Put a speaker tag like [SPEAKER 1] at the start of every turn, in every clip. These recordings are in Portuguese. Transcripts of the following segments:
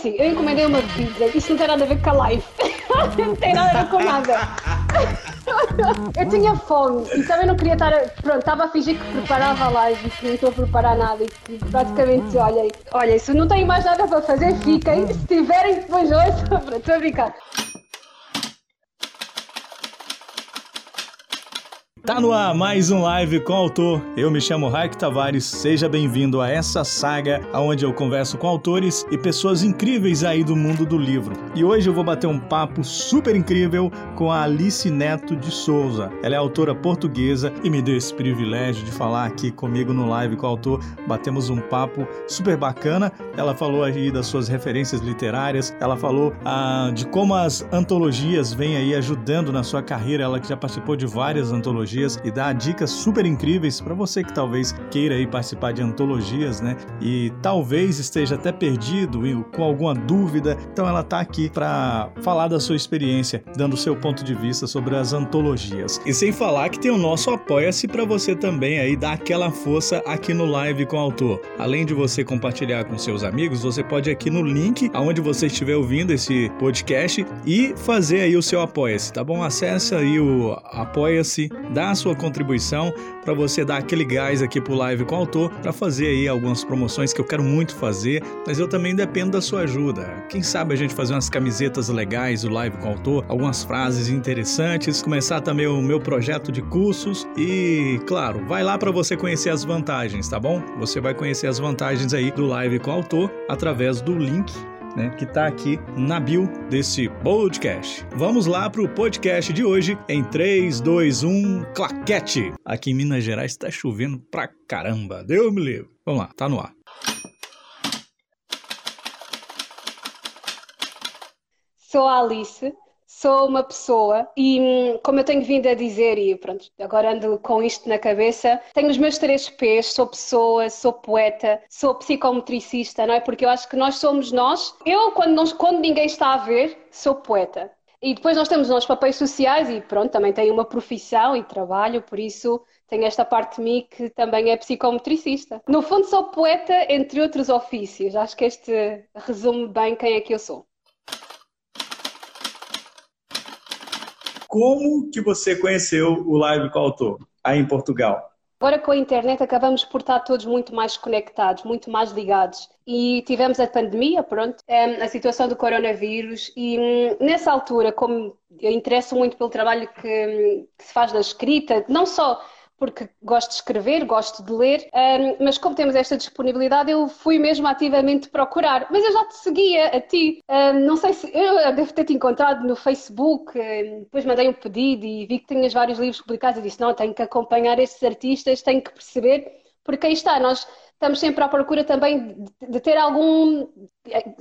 [SPEAKER 1] Sim, eu encomendei uma pizza. Isto não tem nada a ver com a live. não tem nada a ver com nada. Eu tinha fome e também não queria estar. A... Pronto, estava a fingir que preparava a live e não estou a preparar nada e que praticamente, olha, olha, se não tenho mais nada para fazer, fiquem. Se tiverem, depois hoje. Pronto, estou a brincar.
[SPEAKER 2] Tá no ar mais um live com o autor. Eu me chamo Raik Tavares. Seja bem-vindo a essa saga onde eu converso com autores e pessoas incríveis aí do mundo do livro. E hoje eu vou bater um papo super incrível com a Alice Neto de Souza. Ela é autora portuguesa e me deu esse privilégio de falar aqui comigo no live com o autor. Batemos um papo super bacana. Ela falou aí das suas referências literárias. Ela falou ah, de como as antologias vêm aí ajudando na sua carreira. Ela que já participou de várias antologias antologias e dá dicas super incríveis para você que talvez queira aí participar de antologias, né? E talvez esteja até perdido com alguma dúvida. Então ela tá aqui para falar da sua experiência, dando o seu ponto de vista sobre as antologias. E sem falar que tem o nosso apoia-se para você também aí dar aquela força aqui no live com o autor. Além de você compartilhar com seus amigos, você pode ir aqui no link aonde você estiver ouvindo esse podcast e fazer aí o seu apoia-se, tá bom? Acesse aí o apoia-se dar a sua contribuição para você dar aquele gás aqui pro live com o autor para fazer aí algumas promoções que eu quero muito fazer, mas eu também dependo da sua ajuda. Quem sabe a gente fazer umas camisetas legais do live com o autor, algumas frases interessantes, começar também o meu projeto de cursos e, claro, vai lá para você conhecer as vantagens, tá bom? Você vai conhecer as vantagens aí do live com o autor através do link né, que está aqui na bio desse podcast. Vamos lá para o podcast de hoje em 3, 2, 1, claquete! Aqui em Minas Gerais está chovendo pra caramba, Deus me livre. Vamos lá, tá no ar.
[SPEAKER 1] Sou a Alice, sou uma pessoa e, hum, como eu tenho vindo a dizer, e pronto, agora ando com isto na cabeça, tenho os meus três P's, sou pessoa, sou poeta, sou psicometricista, não é? Porque eu acho que nós somos nós. Eu, quando, nós, quando ninguém está a ver, sou poeta. E depois nós temos os nossos papéis sociais e pronto, também tenho uma profissão e trabalho, por isso tenho esta parte de mim que também é psicometricista. No fundo sou poeta, entre outros ofícios. Acho que este resume bem quem é que eu sou.
[SPEAKER 2] Como que você conheceu o Live com o Autor aí em Portugal?
[SPEAKER 1] Agora com a internet acabamos por estar todos muito mais conectados, muito mais ligados. E tivemos a pandemia, pronto, a situação do coronavírus e hum, nessa altura, como eu interesso muito pelo trabalho que, hum, que se faz da escrita, não só porque gosto de escrever, gosto de ler, um, mas como temos esta disponibilidade, eu fui mesmo ativamente procurar. Mas eu já te seguia a ti. Um, não sei se. Eu devo ter te encontrado no Facebook, um, depois mandei um pedido e vi que tinhas vários livros publicados e disse: não, tenho que acompanhar estes artistas, tenho que perceber, porque aí está, nós estamos sempre à procura também de, ter algum,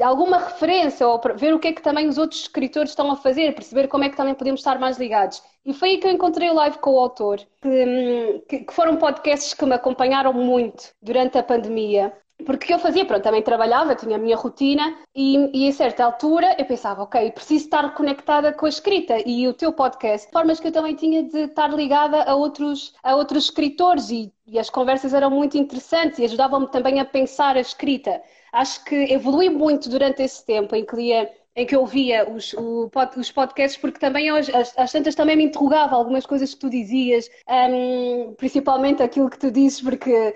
[SPEAKER 1] alguma referência ou ver o que é que também os outros escritores estão a fazer, perceber como é que também podemos estar mais ligados. E foi aí que eu encontrei o live com o autor, que, que foram podcasts que me acompanharam muito durante a pandemia porque eu fazia, pronto, também trabalhava, tinha a minha rotina e, e a certa altura eu pensava, ok, preciso estar conectada com a escrita e o teu podcast, formas que eu também tinha de estar ligada a outros, a outros escritores e, e as conversas eram muito interessantes e ajudavam-me também a pensar a escrita. Acho que evolui muito durante esse tempo em que lia em que eu ouvia os, o, os podcasts, porque também às, tantas também me interrogava algumas coisas que tu dizias, um, principalmente aquilo que tu dizes, porque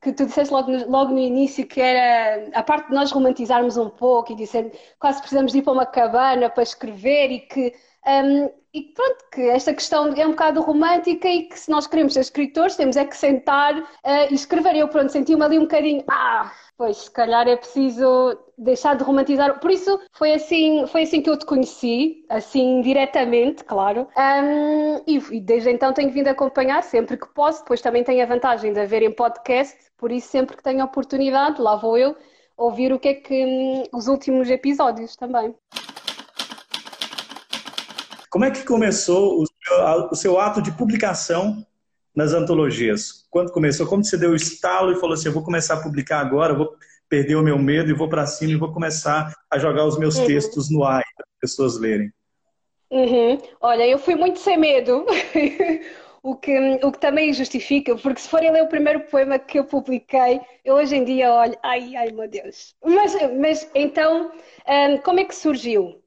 [SPEAKER 1] que tu disseste logo no, logo no início que era a parte de nós romantizarmos um pouco e dizer quase precisamos de ir para uma cabana para escrever e que um, e pronto, que esta questão é um bocado romântica e que se nós queremos ser escritores temos é que sentar uh, e escrever. Eu pronto, senti-me ali um bocadinho, ah, pois se calhar é preciso deixar de romantizar. Por isso foi assim, foi assim que eu te conheci, assim diretamente, claro. Um, e, e, desde então tenho vindo acompanhar sempre que posso. Depois também tenho a vantagem de haver em podcast, por isso sempre que tenho oportunidade, lá vou eu ouvir o que é que hum, os últimos episódios também.
[SPEAKER 2] Como é que começou o seu, o seu ato de publicação nas antologias? Quando começou? Como você deu o estalo e falou assim: eu vou começar a publicar agora, vou perder o meu medo e vou para cima e vou começar a jogar os meus uhum. textos no ar para as pessoas lerem?
[SPEAKER 1] Uhum. Olha, eu fui muito sem medo. o que, o que também justifica, porque se forem ler o primeiro poema que eu publiquei, eu hoje em dia olho, ai, ai meu Deus. Mas, mas então, um, como é que surgiu?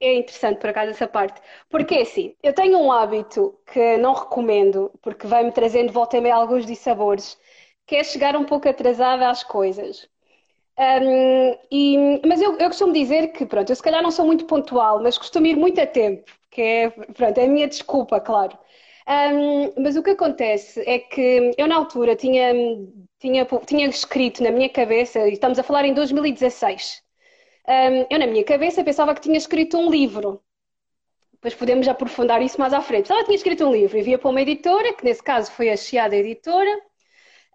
[SPEAKER 1] É interessante por acaso essa parte. Porque assim, eu tenho um hábito que não recomendo, porque vai-me trazendo volta e meia alguns dissabores, que é chegar um pouco atrasada às coisas. Um, e, mas eu, eu, costumo dizer que, pronto, eu se calhar não sou muito pontual, mas costumo ir muito a tempo, que é, pronto, é a minha desculpa, claro. Um, mas o que acontece é que eu na altura tinha, tinha, tinha escrito na minha cabeça, e estamos a falar em 2016, um, eu na minha cabeça pensava que tinha escrito um livro. Depois podemos aprofundar isso mais à frente. Ela tinha escrito um livro, envia para uma editora, que nesse caso foi a Chiada Editora,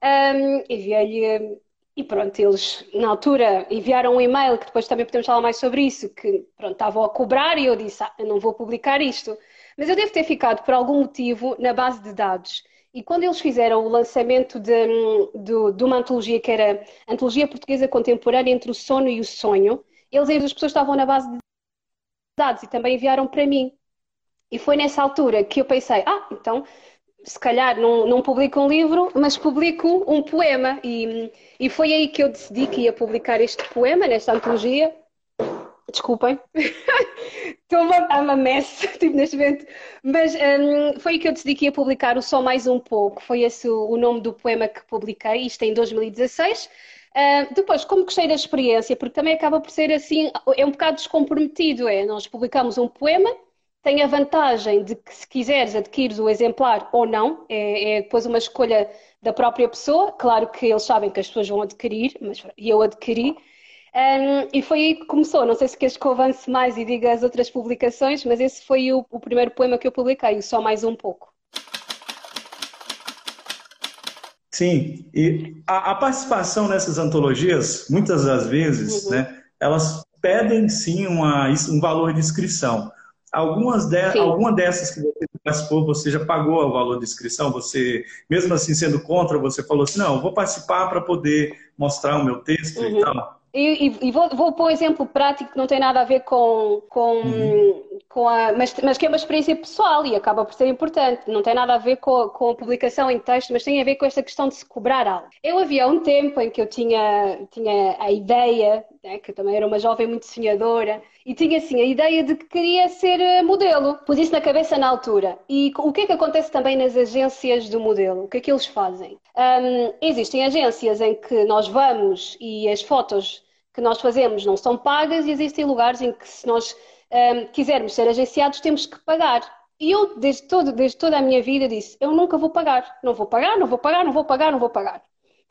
[SPEAKER 1] um, enviei-lhe e pronto, eles na altura enviaram um e-mail, que depois também podemos falar mais sobre isso, que pronto, estavam a cobrar e eu disse, ah, eu não vou publicar isto. Mas eu devo ter ficado por algum motivo na base de dados. E quando eles fizeram o lançamento de, de, de uma antologia que era Antologia Portuguesa Contemporânea entre o Sono e o Sonho, eles, as pessoas estavam na base de dados e também enviaram para mim. E foi nessa altura que eu pensei, ah, então se calhar não, não publico um livro, mas publico um poema. E, e foi aí que eu decidi que ia publicar este poema, nesta antologia. Desculpem, estou a uma mess tipo, neste momento. Mas um, foi aí que eu decidi que ia publicar o Só Mais Um Pouco. Foi esse o, o nome do poema que publiquei, isto em 2016. Uh, depois, como gostei da experiência, porque também acaba por ser assim, é um bocado descomprometido, é? Nós publicamos um poema, tem a vantagem de que se quiseres adquires o exemplar ou não, é, é depois uma escolha da própria pessoa, claro que eles sabem que as pessoas vão adquirir, mas eu adquiri, um, e foi aí que começou. Não sei se queres que eu avance mais e diga as outras publicações, mas esse foi o, o primeiro poema que eu publiquei, Só Mais Um Pouco.
[SPEAKER 2] Sim, e a, a, participação nessas antologias, muitas das vezes, uhum. né, elas pedem sim uma, um valor de inscrição. Algumas de, alguma dessas que você participou, você já pagou o valor de inscrição? Você, mesmo assim sendo contra, você falou assim, não, vou participar para poder mostrar o meu texto uhum. e tal?
[SPEAKER 1] E, e, e vou, vou pôr um exemplo prático que não tem nada a ver com, com, uhum. com a. Mas, mas que é uma experiência pessoal e acaba por ser importante. Não tem nada a ver com, com a publicação em texto, mas tem a ver com esta questão de se cobrar algo. Eu havia um tempo em que eu tinha, tinha a ideia, né, que também era uma jovem muito sonhadora, e tinha assim a ideia de que queria ser eh, modelo. Pus isso na cabeça na altura. E o que é que acontece também nas agências do modelo? O que é que eles fazem? Um, existem agências em que nós vamos e as fotos que nós fazemos não são pagas e existem lugares em que se nós um, quisermos ser agenciados temos que pagar. E eu, desde, todo, desde toda a minha vida, disse: eu nunca vou pagar, não vou pagar, não vou pagar, não vou pagar, não vou pagar.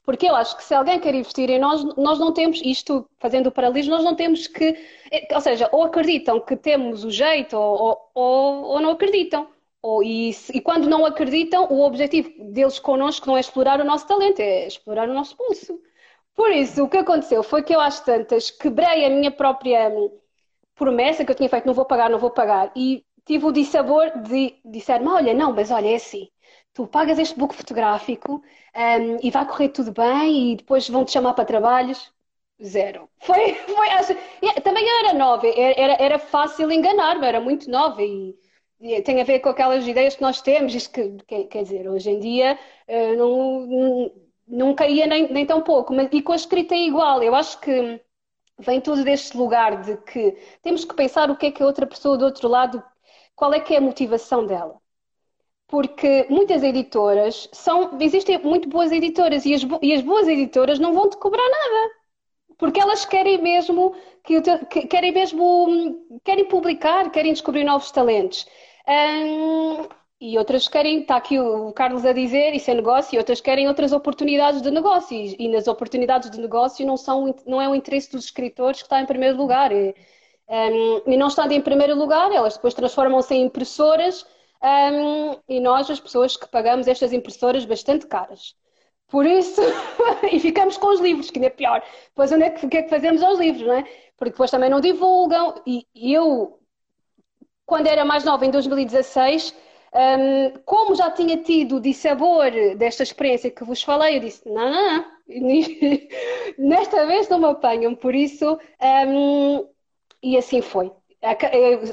[SPEAKER 1] Porque eu acho que se alguém quer investir em nós, nós não temos, isto fazendo o paralelismo, nós não temos que, ou seja, ou acreditam que temos o jeito ou, ou, ou não acreditam. Ou, e, e, quando não acreditam, o objetivo deles connosco não é explorar o nosso talento, é explorar o nosso pulso. Por isso, o que aconteceu foi que eu, às tantas, quebrei a minha própria promessa que eu tinha feito: não vou pagar, não vou pagar. E tive o dissabor de disser-me: olha, não, mas olha, é assim. Tu pagas este book fotográfico um, e vai correr tudo bem e depois vão-te chamar para trabalhos. Zero. Foi, foi acho, também eu era nova, era, era fácil enganar-me, era muito nova e tem a ver com aquelas ideias que nós temos, isto que, quer dizer, hoje em dia eh, não, não, não caía nem, nem tão pouco, mas, e com a escrita é igual, eu acho que vem tudo deste lugar de que temos que pensar o que é que a outra pessoa do outro lado, qual é que é a motivação dela. Porque muitas editoras são, existem muito boas editoras e as, e as boas editoras não vão te cobrar nada porque elas querem mesmo que, que, querem mesmo querem publicar, querem descobrir novos talentos. Hum, e outras querem, está aqui o Carlos a dizer, isso é negócio, e outras querem outras oportunidades de negócio. E, nas oportunidades de negócio não, são, não é o interesse dos escritores que está em primeiro lugar. É, um, e não estando em primeiro lugar, elas depois transformam-se em impressoras um, e nós, as pessoas que pagamos estas impressoras bastante caras. Por isso, e ficamos com os livros, que ainda é pior. Depois, onde é que, o que é que fazemos aos livros, não é? Porque depois também não divulgam. E, eu, quando era mais nova, em 2016, um, como já tinha tido o dissabor desta experiência que vos falei, eu disse: não, não, não, nesta vez não me apanham, por isso, um, e assim foi.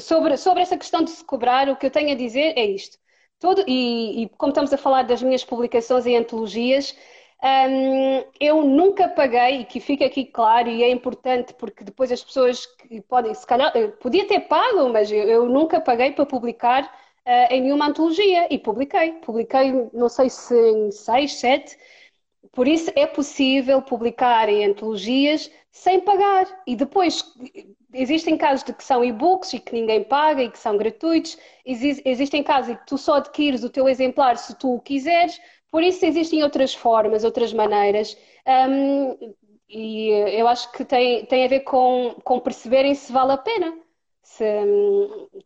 [SPEAKER 1] Sobre, sobre essa questão de se cobrar, o que eu tenho a dizer é isto. todo, e, e como estamos a falar das minhas publicações em antologias, um, eu nunca paguei, e que fica aqui claro, e é importante porque depois as pessoas que podem, se calhar, podia ter pago, mas eu, eu nunca paguei para publicar uh, em nenhuma antologia e publiquei. Publiquei, não sei se em seis, sete. Por isso é possível publicar em antologias sem pagar. E depois existem casos de que são e-books e que ninguém paga e que são gratuitos. existem casos em que tu só adquires o teu exemplar se tu o quiseres por isso existem outras formas, outras maneiras. Um, e eu acho que tem, tem a ver com, com perceberem se vale a pena. Se,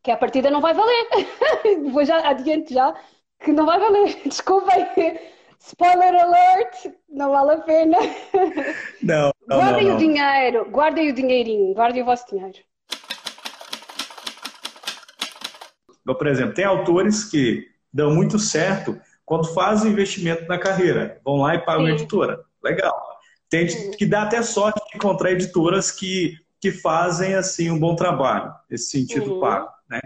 [SPEAKER 1] que a partida não vai valer. Vou já adiante já que não vai valer. Desculpem. Spoiler alert, não vale a pena.
[SPEAKER 2] Não, não
[SPEAKER 1] guardem
[SPEAKER 2] não,
[SPEAKER 1] o dinheiro, guardem o dinheirinho, guardem o vosso dinheiro.
[SPEAKER 2] Por exemplo, tem autores que dão muito certo quando fazem investimento na carreira. Vão lá e pagam Sim. a editora. Legal. Tem que dar até sorte de encontrar editoras que, que fazem assim um bom trabalho, nesse sentido uhum. pago. Né?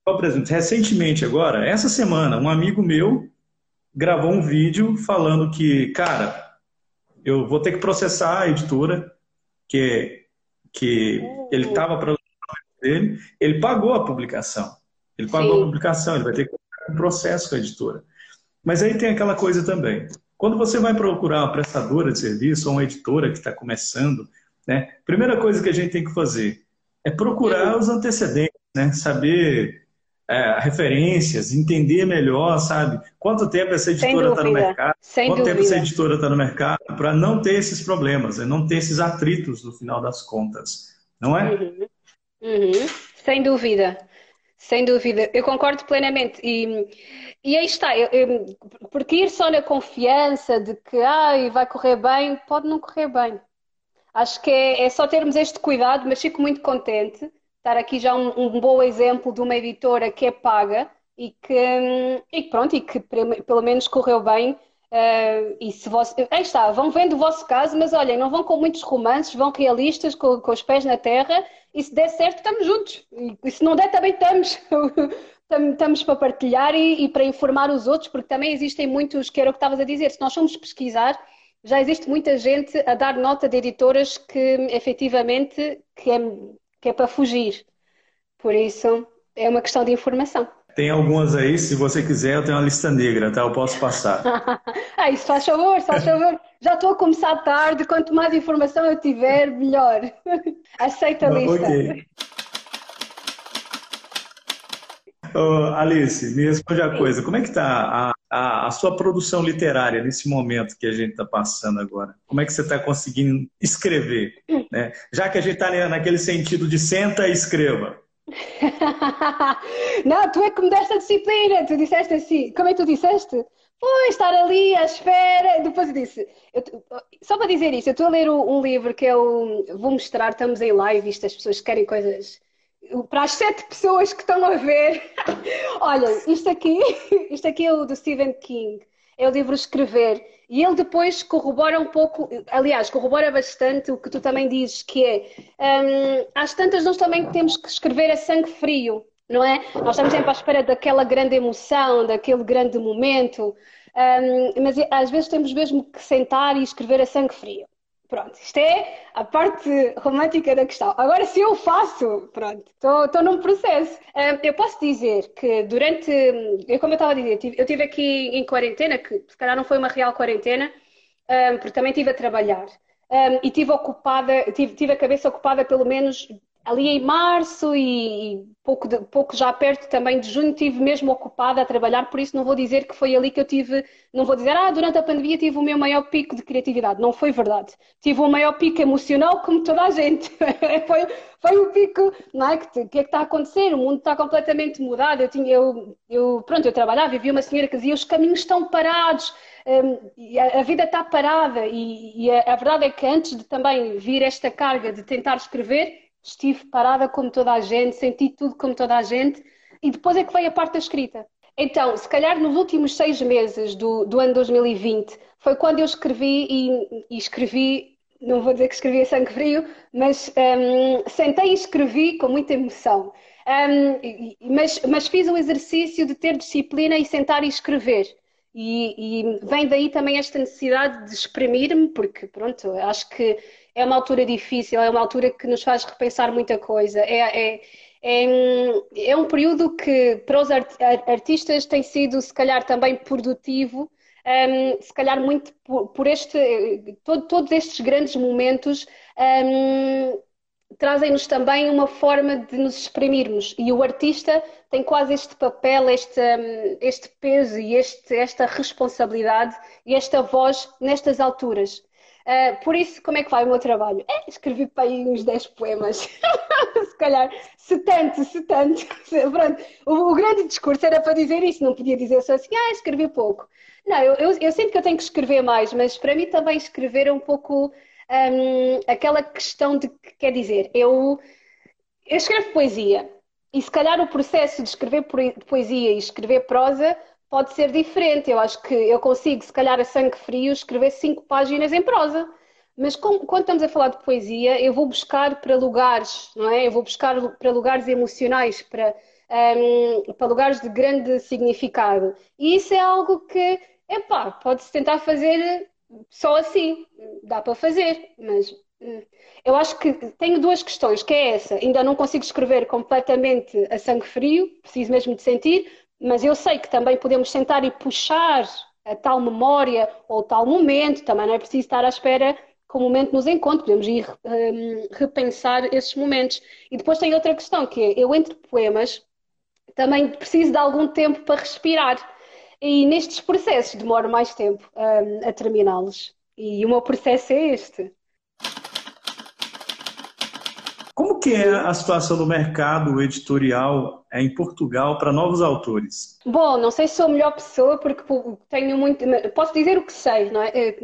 [SPEAKER 2] Então, por exemplo, recentemente agora, essa semana, um amigo meu gravou um vídeo falando que, cara, eu vou ter que processar a editora, que, que uhum. ele estava para dele, ele pagou a publicação. Ele pagou Sim. a publicação, ele vai ter que um processo com a editora. Mas aí tem aquela coisa também. Quando você vai procurar uma prestadora de serviço ou uma editora que está começando, né? Primeira coisa que a gente tem que fazer é procurar os antecedentes, né? Saber é, referências, entender melhor, sabe? Quanto tempo essa editora está no mercado,
[SPEAKER 1] Sem
[SPEAKER 2] quanto
[SPEAKER 1] dúvida.
[SPEAKER 2] tempo essa editora está no mercado, para não ter esses problemas, né? não ter esses atritos no final das contas, não é?
[SPEAKER 1] Uhum. Uhum. Sem dúvida. Sem dúvida, eu concordo plenamente. E, e aí está, eu, eu, porque ir só na confiança de que ai, vai correr bem, pode não correr bem. Acho que é, é só termos este cuidado, mas fico muito contente estar aqui já um, um bom exemplo de uma editora que é paga e que, e pronto, e que pelo menos correu bem. Uh, e se você... Aí está, vão vendo o vosso caso, mas olhem, não vão com muitos romances, vão realistas, com, com os pés na terra e se der certo, estamos juntos. E se não der, também estamos. estamos para partilhar e, e, para informar os outros, porque também existem muitos, que era o que estavas a dizer, se nós formos pesquisar, já existe muita gente a dar nota de editoras que efetivamente que é, que é para fugir. Por isso, é uma questão de informação.
[SPEAKER 2] Tem algumas aí, se você quiser, eu tenho uma lista negra, tá? Eu posso passar.
[SPEAKER 1] ah, isso faz favor, faz favor. Já estou a começar tarde, quanto mais informação eu tiver, melhor. Aceita a lista. Ok.
[SPEAKER 2] Oh, Alice, me responde a coisa. Como é que está a, a, sua produção literária nesse momento que a gente está passando agora? Como é que você está conseguindo escrever? Né? Já que a gente está naquele sentido de senta e escreva.
[SPEAKER 1] não, tu é que me deste a disciplina. Tu disseste assim. Como é que tu disseste? Foi estar ali à espera. Depois eu disse. Eu, só para dizer isto, eu estou a ler um livro que eu vou mostrar. Estamos em live. Isto, as pessoas querem coisas. Para as sete pessoas que estão a ver. Olha, isto aqui, isto aqui é o do Stephen King. É o livro Escrever. E ele depois corrobora um pouco, aliás, corrobora bastante o que tu também dizes, que é, um, às tantas nós também temos que escrever a sangue frio, não é? Nós estamos sempre à espera daquela grande emoção, daquele grande momento, um, mas às vezes temos mesmo que sentar e escrever a sangue frio. Pronto, isto é a parte romântica da questão. Agora, se eu faço, pronto, estou num processo. eu posso dizer que durante, como eu estava a dizer, eu estive aqui em quarentena, que se calhar não foi uma real quarentena, porque também estive a trabalhar. e estive ocupada, tive, tive a cabeça ocupada pelo menos ali em março e, pouco, de, pouco já perto também de junho tive mesmo ocupada a trabalhar, por isso não vou dizer que foi ali que eu tive, não vou dizer, ah, durante a pandemia tive o meu maior pico de criatividade. Não foi verdade. Tive o maior pico emocional como toda a gente. foi, foi um pico, não é? Que, que é que está a acontecer? O mundo está completamente mudado. Eu tinha, eu, eu pronto, eu trabalhava e vi uma senhora que dizia, os caminhos estão parados. Um, a, a, vida está parada e, e a, a verdade é que antes de também vir esta carga de tentar escrever, estive parada como toda a gente, senti tudo como toda a gente, e depois é que veio a parte da escrita. Então, se calhar nos últimos seis meses do, do ano 2020 foi quando eu escrevi e, e escrevi, não vou dizer que escrevi a sangue frio, mas um, sentei e escrevi com muita emoção. Um, mas, mas fiz o exercício de ter disciplina e sentar e escrever. E, e vem daí também esta necessidade de exprimir-me, porque, pronto, acho que é uma altura difícil, é uma altura que nos faz repensar muita coisa. É, é, é, é um período que para os artistas tem sido, se calhar, também produtivo, um, se calhar muito por, por este, todo, todos estes grandes momentos um, trazem-nos também uma forma de nos exprimirmos. E o artista tem quase este papel, este, este peso e este, esta responsabilidade e esta voz nestas alturas. Uh, por isso, como é que vai o meu trabalho? É, escrevi para aí uns 10 poemas. se calhar, se tanto, se tanto. Pronto, o, o, grande discurso era para dizer isso, não podia dizer só assim, ah, escrevi pouco. Não, eu, eu, eu sinto que eu tenho que escrever mais, mas para mim também escrever é um pouco um, aquela questão de que quer dizer, eu, eu escrevo poesia e se calhar o processo de escrever poesia e escrever prosa pode ser diferente. Eu acho que eu consigo, se calhar a sangue frio, escrever cinco páginas em prosa. Mas com, quando estamos a falar de poesia, eu vou buscar para lugares, não é? Eu vou buscar para lugares emocionais, para, um, para lugares de grande significado. E isso é algo que, epá, pode-se tentar fazer só assim, dá para fazer, mas hum, eu acho que tenho duas questões, que é essa, ainda não consigo escrever completamente a sangue frio, preciso mesmo de sentir, mas eu sei que também podemos sentar e puxar a tal memória ou tal momento, também não é preciso estar à espera que o momento nos encontre, podemos ir um, repensar esses momentos. E depois tem outra questão, que é, eu entre poemas também preciso de algum tempo para respirar. E nestes processos demora mais tempo um, a terminá-los. E o meu processo é este.
[SPEAKER 2] Como que é a situação do mercado editorial em Portugal para novos autores?
[SPEAKER 1] Bom, não sei se sou a melhor pessoa porque tenho muito. Posso dizer o que sei, não é?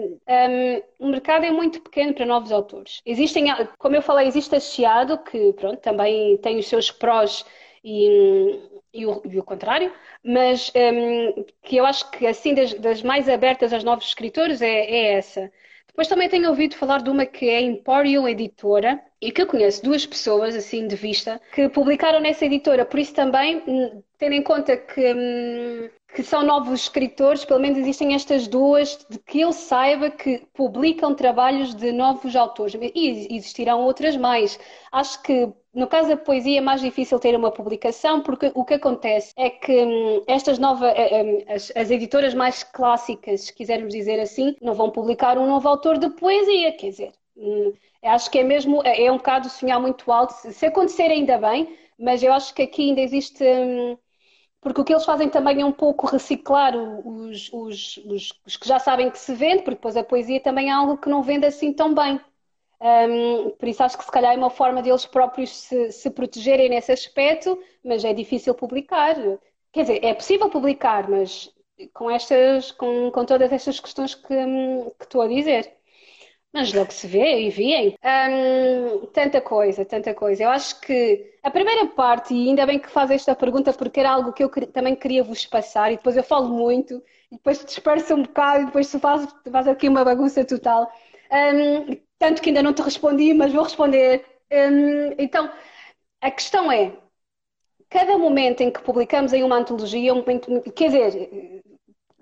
[SPEAKER 1] Um, o mercado é muito pequeno para novos autores. Existem, como eu falei, existe a Chiado, que pronto, também tem os seus prós e, e, o, e o contrário, mas um, que eu acho que assim das, das mais abertas aos novos escritores é, é essa. Depois também tenho ouvido falar de uma que é Emporium Editora e que eu conheço duas pessoas, assim, de vista, que publicaram nessa editora. Por isso também, hum, tendo em conta que, hum, que são novos escritores, pelo menos existem estas duas, de que ele saiba que publicam trabalhos de novos autores. E existirão outras mais. Acho que no caso da poesia é mais difícil ter uma publicação, porque o que acontece é que hum, estas novas, eh, as, as, editoras mais clássicas, se quisermos dizer assim, não vão publicar um novo autor de poesia, quer dizer, Acho que é mesmo, é, é um bocado sonhar muito alto. Se acontecer, ainda bem, mas eu acho que aqui ainda existe. Hum, porque o que eles fazem também é um pouco reciclar os, os, os, os, que já sabem que se vende, porque depois a poesia também é algo que não vende assim tão bem. Um, por isso acho que se calhar é uma forma deles próprios se, se protegerem nesse aspecto, mas é difícil publicar. Quer dizer, é possível publicar, mas com estas, com, com todas estas questões que, hum, que estou a dizer. Mas logo se vê, e viem. Tanta coisa, tanta coisa. Eu acho que a primeira parte, e ainda bem que faz esta pergunta, porque era algo que eu também queria vos passar, e depois eu falo muito, e depois disperso um bocado, e depois faz, faz aqui uma bagunça total. Tanto que ainda não te respondi, mas vou responder. Então, a questão é: cada momento em que publicamos em uma antologia, um momento, quer dizer,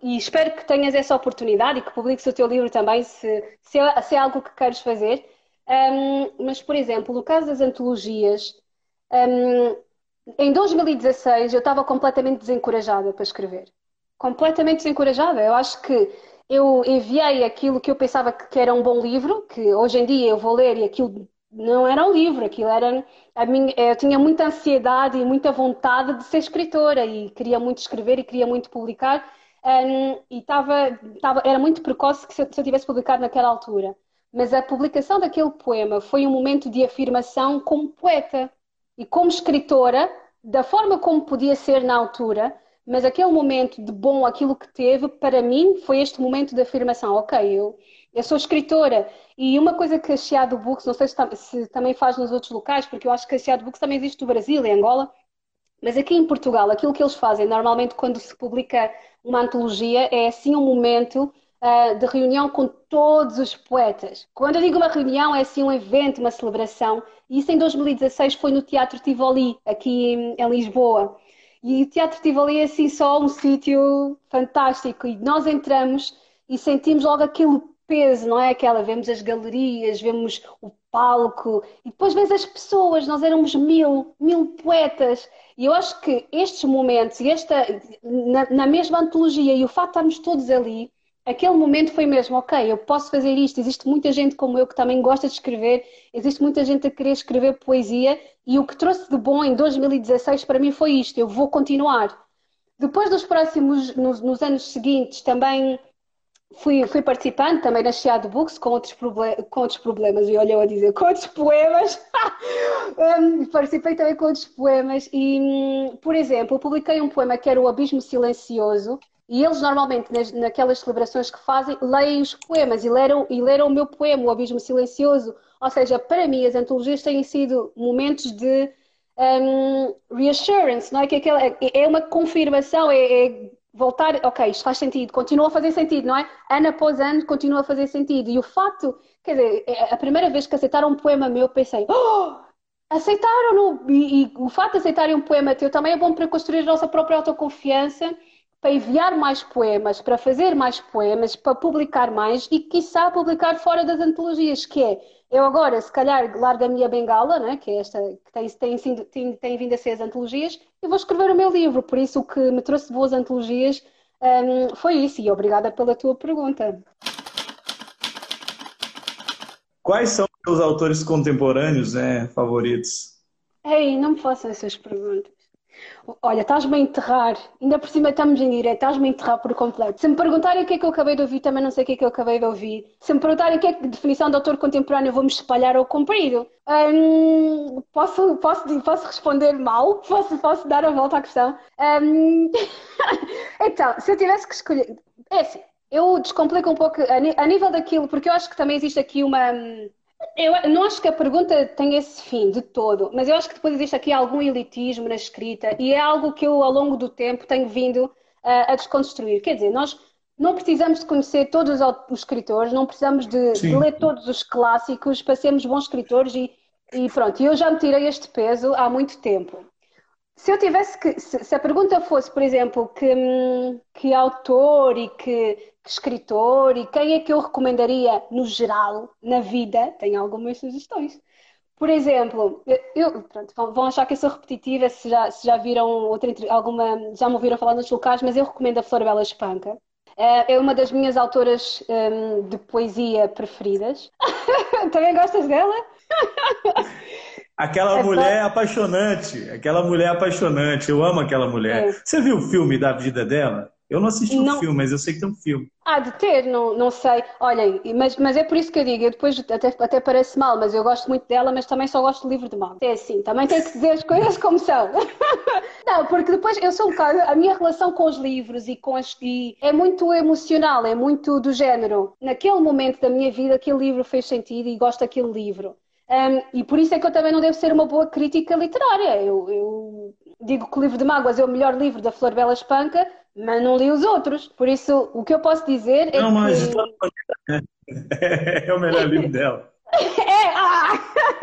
[SPEAKER 1] e espero que tenhas essa oportunidade e que publiques o teu livro também, se, se, é, se é algo que queres fazer. Um, mas, por exemplo, no caso das antologias, um, em 2016 eu estava completamente desencorajada para escrever. Completamente desencorajada. Eu acho que eu enviei aquilo que eu pensava que era um bom livro, que hoje em dia eu vou ler e aquilo não era um livro, aquilo era a minha, eu tinha muita ansiedade e muita vontade de ser escritora e queria muito escrever e queria muito publicar um, e estava, era muito precoce que se eu, se eu tivesse publicado naquela altura. Mas a publicação daquele poema foi um momento de afirmação como poeta e como escritora, da forma como podia ser na altura, mas aquele momento de bom, aquilo que teve, para mim, foi este momento de afirmação. Ok, eu, eu sou escritora. E uma coisa que a Chiado Books, não sei se, se, também faz nos outros locais, porque eu acho que a Chiado Books também existe no Brasil, em Angola, mas aqui em Portugal, aquilo que eles fazem normalmente quando se publica uma antologia é assim um momento uh, de reunião com todos os poetas. Quando eu digo uma reunião, é assim um evento, uma celebração. E isso em 2016 foi no Teatro Tivoli, aqui em, em Lisboa. E o Teatro Tivoli é assim só um sítio fantástico. E nós entramos e sentimos logo aquele peso, não é? Aquela, vemos as galerias, vemos o palco e depois vês as pessoas, nós éramos mil, mil poetas. E eu acho que estes momentos, e esta, na, na mesma antologia, e o facto de estarmos todos ali, aquele momento foi mesmo, ok, eu posso fazer isto, existe muita gente como eu que também gosta de escrever, existe muita gente a querer escrever poesia, e o que trouxe de bom em 2016 para mim foi isto, eu vou continuar. Depois dos próximos, nos, nos anos seguintes, também fui, fui participando também na Chiado Books com outros, com outros problemas, e olha eu a dizer, com outros poemas. um, participei também com outros poemas e, hum, por exemplo, publiquei um poema que era O Abismo Silencioso, e eles normalmente, nas, naquelas celebrações que fazem, leem os poemas e leram, e leram o meu poema, O Abismo Silencioso. Ou seja, para mim, as antologias têm sido momentos de um, reassurance, não é? Que aquela, é, é uma confirmação, é, é voltar, ok, isto faz sentido, continua a fazer sentido, não é? Ano após ano continua a fazer sentido. E o fato, quer dizer, é, a primeira vez que aceitaram um poema meu, pensei, oh, aceitaram-no! E, e, o fato de aceitarem um poema teu também é bom para construir a nossa própria autoconfiança, para enviar mais poemas, para fazer mais poemas, para publicar mais e, quiçá, publicar fora das antologias, que é eu agora, se calhar, largo a minha bengala, né, que é esta que tem, tem, tem, tem vindo a ser as antologias, e vou escrever o meu livro. Por isso, o que me trouxe boas antologias um, foi isso. E obrigada pela tua pergunta.
[SPEAKER 2] Quais são os teus autores contemporâneos né, favoritos?
[SPEAKER 1] Ei, não me façam essas perguntas. Olha, estás-me a enterrar, ainda por cima estamos em direto, estás-me a enterrar por completo. Se me perguntarem o que é que eu acabei de ouvir, também não sei o que é que eu acabei de ouvir. Se me perguntarem o que é que definição de autor contemporâneo, vou-me espalhar ao comprido. Hum, posso, posso, posso responder mal? Posso, posso dar a volta à questão? Hum, então, se eu tivesse que escolher. É assim, eu descomplico um pouco a nível daquilo, porque eu acho que também existe aqui uma eu não acho que a pergunta tenha esse fim de todo, mas eu acho que depois existe aqui algum elitismo na escrita e é algo que eu, ao longo do tempo, tenho vindo uh, a desconstruir. Quer dizer, nós não precisamos de conhecer todos os escritores, não precisamos de, de ler todos os clássicos para sermos bons escritores e, e pronto. Eu já me tirei este peso há muito tempo. Se eu tivesse que, se, se a pergunta fosse, por exemplo, que, hum, que autor e que escritor e quem é que eu recomendaria no geral, na vida, tenho algumas sugestões. Por exemplo, eu, pronto, vão achar que eu sou repetitiva se já, se já viram outra, alguma, já me ouviram falar nos locais, mas eu recomendo a Flor Bela Espanca. É, é uma das minhas autoras um, de poesia preferidas. Também gostas dela?
[SPEAKER 2] Aquela é mulher apaixonante, aquela mulher apaixonante. Eu amo aquela mulher. É. Você viu o filme da vida dela? Eu não assisti o um filme, mas eu sei que tem um filme.
[SPEAKER 1] Ah, de ter, não, não sei. Olha, mas, mas é por isso que eu digo, eu depois até, até parece mal, mas eu gosto muito dela, mas também só gosto do livro de mal. É assim, também tem que dizer as coisas como são. não, porque depois eu sou um bocado, a minha relação com os livros e com as. E é muito emocional, é muito do género. Naquele momento da minha vida, aquele livro fez sentido e gosto daquele livro. Um, e por isso é que eu também não devo ser uma boa crítica literária. Eu, eu digo que o livro de Mágoas é o melhor livro da Flor Bela Espanca, mas não li os outros. Por isso, o que eu posso dizer é
[SPEAKER 2] não, mas
[SPEAKER 1] que...
[SPEAKER 2] é o melhor livro dela.
[SPEAKER 1] É, ah!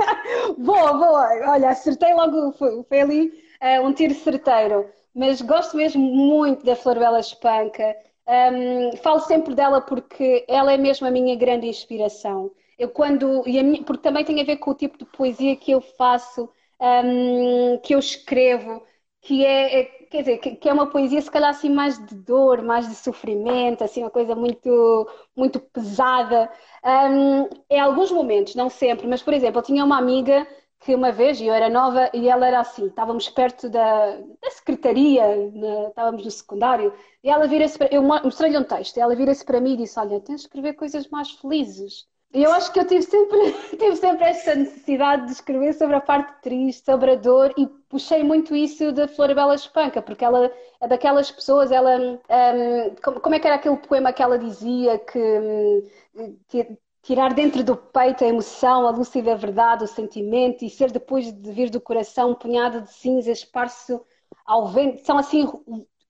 [SPEAKER 1] boa, boa. Olha, acertei logo, foi, foi ali uh, um tiro certeiro. Mas gosto mesmo muito da Flor Bela Espanca. Um, falo sempre dela porque ela é mesmo a minha grande inspiração. Eu quando e minha, porque também tem a ver com o tipo de poesia que eu faço, um, que eu escrevo, que é, é quer dizer, que, é uma poesia se calhar assim mais de dor, mais de sofrimento, assim uma coisa muito muito pesada. Um, em alguns momentos, não sempre, mas por exemplo, eu tinha uma amiga que uma vez, eu era nova, e ela era assim, estávamos perto da, da secretaria, na, estávamos no secundário, e ela vira-se para eu mostrei-lhe um texto, e ela vira-se para mim e disse, olha, tens de escrever coisas mais felizes. E eu acho que eu tive sempre, tive sempre esta necessidade de escrever sobre a parte triste, sobre a dor, e puxei muito isso da Florabella Espanca, porque ela é daquelas pessoas, ela. Um, como, é que era aquele poema que ela dizia que, hum, que tirar dentro do peito a emoção, a lúcida verdade, o sentimento, e ser depois de vir do coração um punhado de cinzas esparso ao vento. São assim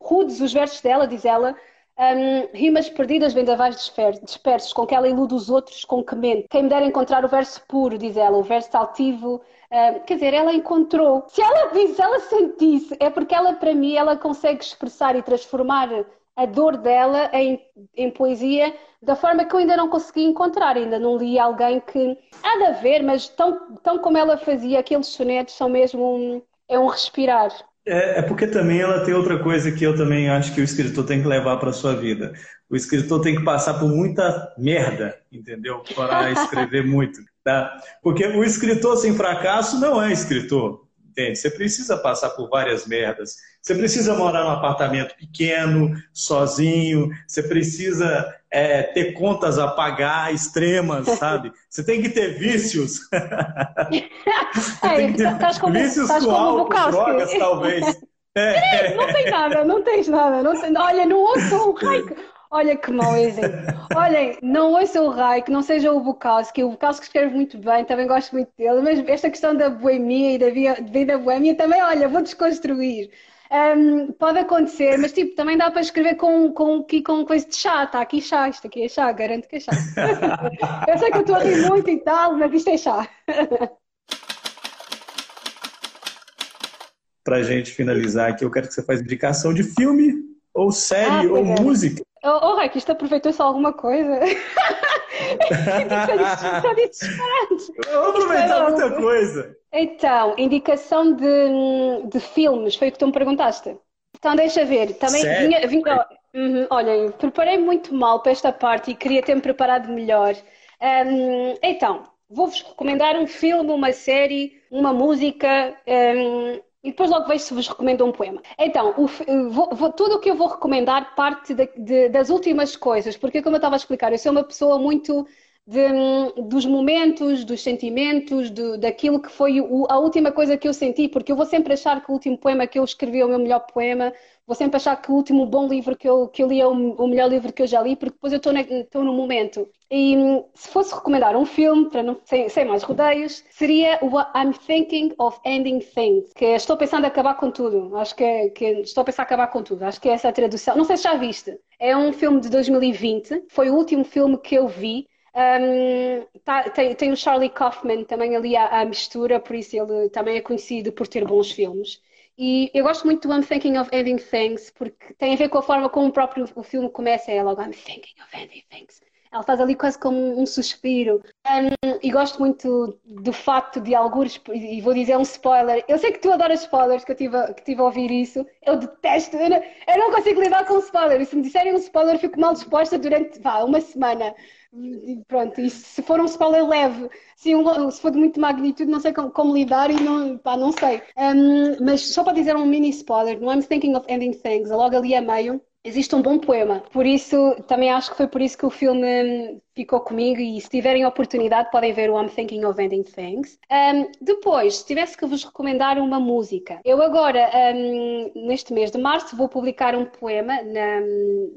[SPEAKER 1] rudes os versos dela, diz ela, Um, rimas perdidas, vendavais dispersos, com que ela ilude os outros, com que mente. Quem me dera encontrar o verso puro, diz ela, o verso altivo. Um, quer dizer, ela encontrou. Se ela disse, se ela sentisse, é porque ela, para mim, ela consegue expressar e transformar a dor dela em, em poesia da forma que eu ainda não consegui encontrar. Ainda não li alguém que. Há de haver, mas tão, tão como ela fazia, aqueles sonetos são mesmo um, é um respirar.
[SPEAKER 2] É, é, porque também ela tem outra coisa que eu também acho que o escritor tem que levar para sua vida. O escritor tem que passar por muita merda, entendeu? Para escrever muito, tá? Porque o escritor sem fracasso não é escritor, entende? Você precisa passar por várias merdas. Você precisa morar num apartamento pequeno, sozinho. Você precisa é, ter contas a pagar extremas, sabe? Você tem que ter vícios.
[SPEAKER 1] é, tem que ter como, vícios com álcool, drogas, talvez. É. Não tem nada, não tens nada. Não tem... Olha, não ouçam o Raik. Olha que mau exemplo. Olhem, não ouçam o Raik, não seja o Bukowski. O Bukowski escreve muito bem, também gosto muito dele. Mas esta questão da boemia e da vida boêmia também, olha, vou desconstruir. Um, pode acontecer, mas tipo, também dá para escrever com, com, com, com coisa de chá. Está aqui chá, isto aqui é chá, garanto que é chá. eu sei que eu estou a rir muito e tal, mas isto é chá.
[SPEAKER 2] para a gente finalizar aqui, eu quero que você faça indicação de filme, ou série, ah, ou é. música.
[SPEAKER 1] Ô, oh, Raik, isto aproveitou-se alguma coisa?
[SPEAKER 2] Vou aproveitar muita coisa.
[SPEAKER 1] Então, indicação de, de filmes, foi o que tu me perguntaste. Então, deixa ver. Também vinha, vinha, uhum, olhem, preparei muito mal para esta parte e queria ter-me preparado melhor. Um, então, vou-vos recomendar um filme, uma série, uma música. Um, e depois logo vejo se vos recomendo um poema. Então, o, vou, vou, tudo o que eu vou recomendar parte de, de, das últimas coisas, porque como eu estava a explicar, eu sou uma pessoa muito de, dos momentos, dos sentimentos, daquilo que foi o, a última coisa que eu senti, porque eu vou sempre achar que o último poema que eu escrevi é o meu melhor poema, vou sempre achar que o último bom livro que eu, que eu li é o, o melhor livro que eu já li, porque depois eu estou no momento. E se fosse recomendar um filme, para não, sem, sem mais rodeios, seria o I'm Thinking of Ending Things, que é Estou pensando em acabar com tudo. Acho que, é, que é, estou a pensar acabar com tudo. Acho que é essa a tradução. Não sei se já viste. É um filme de 2020. Foi o último filme que eu vi. Um, tá, tem, tem, o Charlie Kaufman também ali à, à, mistura, por isso ele também é conhecido por ter bons filmes. E eu gosto muito do I'm Thinking of Ending Things, porque tem a ver com a forma como o próprio o filme começa. É logo I'm Thinking of Ending Things. Ela faz ali quase como um suspiro. Um, e gosto muito do facto de alguns, e vou dizer um spoiler. Eu sei que tu adoras spoilers, que eu tive, que tive a ouvir isso. Eu detesto, eu não, eu não consigo lidar com spoilers. Se me disserem um spoiler, fico mal disposta durante vá, uma semana. E pronto, e se for um spoiler leve, se, um, se for de muito magnitude, não sei como, como lidar e não, pá, não sei. Um, mas só para dizer um mini spoiler, no I'm Thinking of Ending Things, logo ali a meio, existe um bom poema. Por isso, também acho que foi por isso que o filme ficou comigo e se tiverem oportunidade podem ver o I'm Thinking of Ending Things. Um, depois, se tivesse que vos recomendar uma música, eu agora, um, neste mês de março, vou publicar um poema na,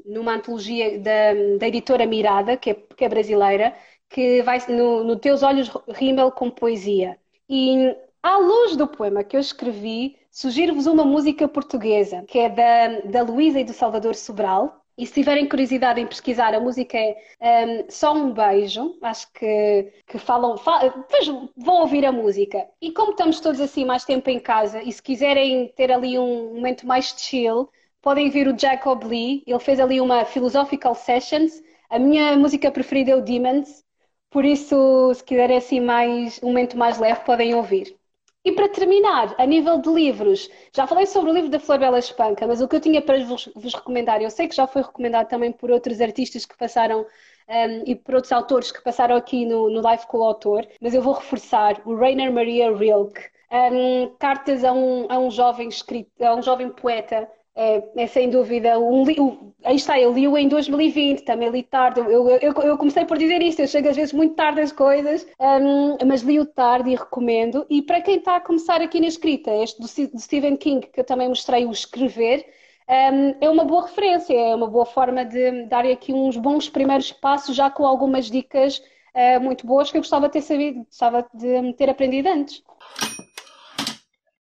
[SPEAKER 1] numa antologia da, da editora Mirada, que é, que é brasileira, que vai no, no Teus Olhos Rímel com Poesia. E à luz do poema que eu escrevi, sugiro-vos uma música portuguesa, que é da, da Luísa e do Salvador Sobral. E se tiverem curiosidade em pesquisar, a música é um, Só um Beijo. Acho que, que falam. Depois vão ouvir a música. E como estamos todos assim mais tempo em casa, e se quiserem ter ali um momento mais chill, podem ver o Jacob Lee. Ele fez ali uma Philosophical Sessions. A minha música preferida é o Demons. Por isso, se quiserem assim mais, um momento mais leve, podem ouvir. E para terminar, a nível de livros, já falei sobre o livro da Flor Bela Espanca, mas o que eu tinha para vos, vos recomendar, eu sei que já foi recomendado também por outros artistas que passaram um, e por outros autores que passaram aqui no, no Live com o autor, mas eu vou reforçar o Rainer Maria Rilke, um, cartas a um, a um jovem escrito, a um jovem poeta é, é, sem dúvida um. Aí está, eu li-o em 2020, também li tarde. Eu, eu, eu, comecei por dizer isto, eu chego às vezes muito tarde às coisas, um, mas li-o tarde e recomendo. E para quem está a começar aqui na escrita, este do, do Stephen King, que eu também mostrei o escrever, um, é uma boa referência, é uma boa forma de dar aqui uns bons primeiros passos, já com algumas dicas uh, muito boas que eu gostava de ter sabido, gostava de ter aprendido antes.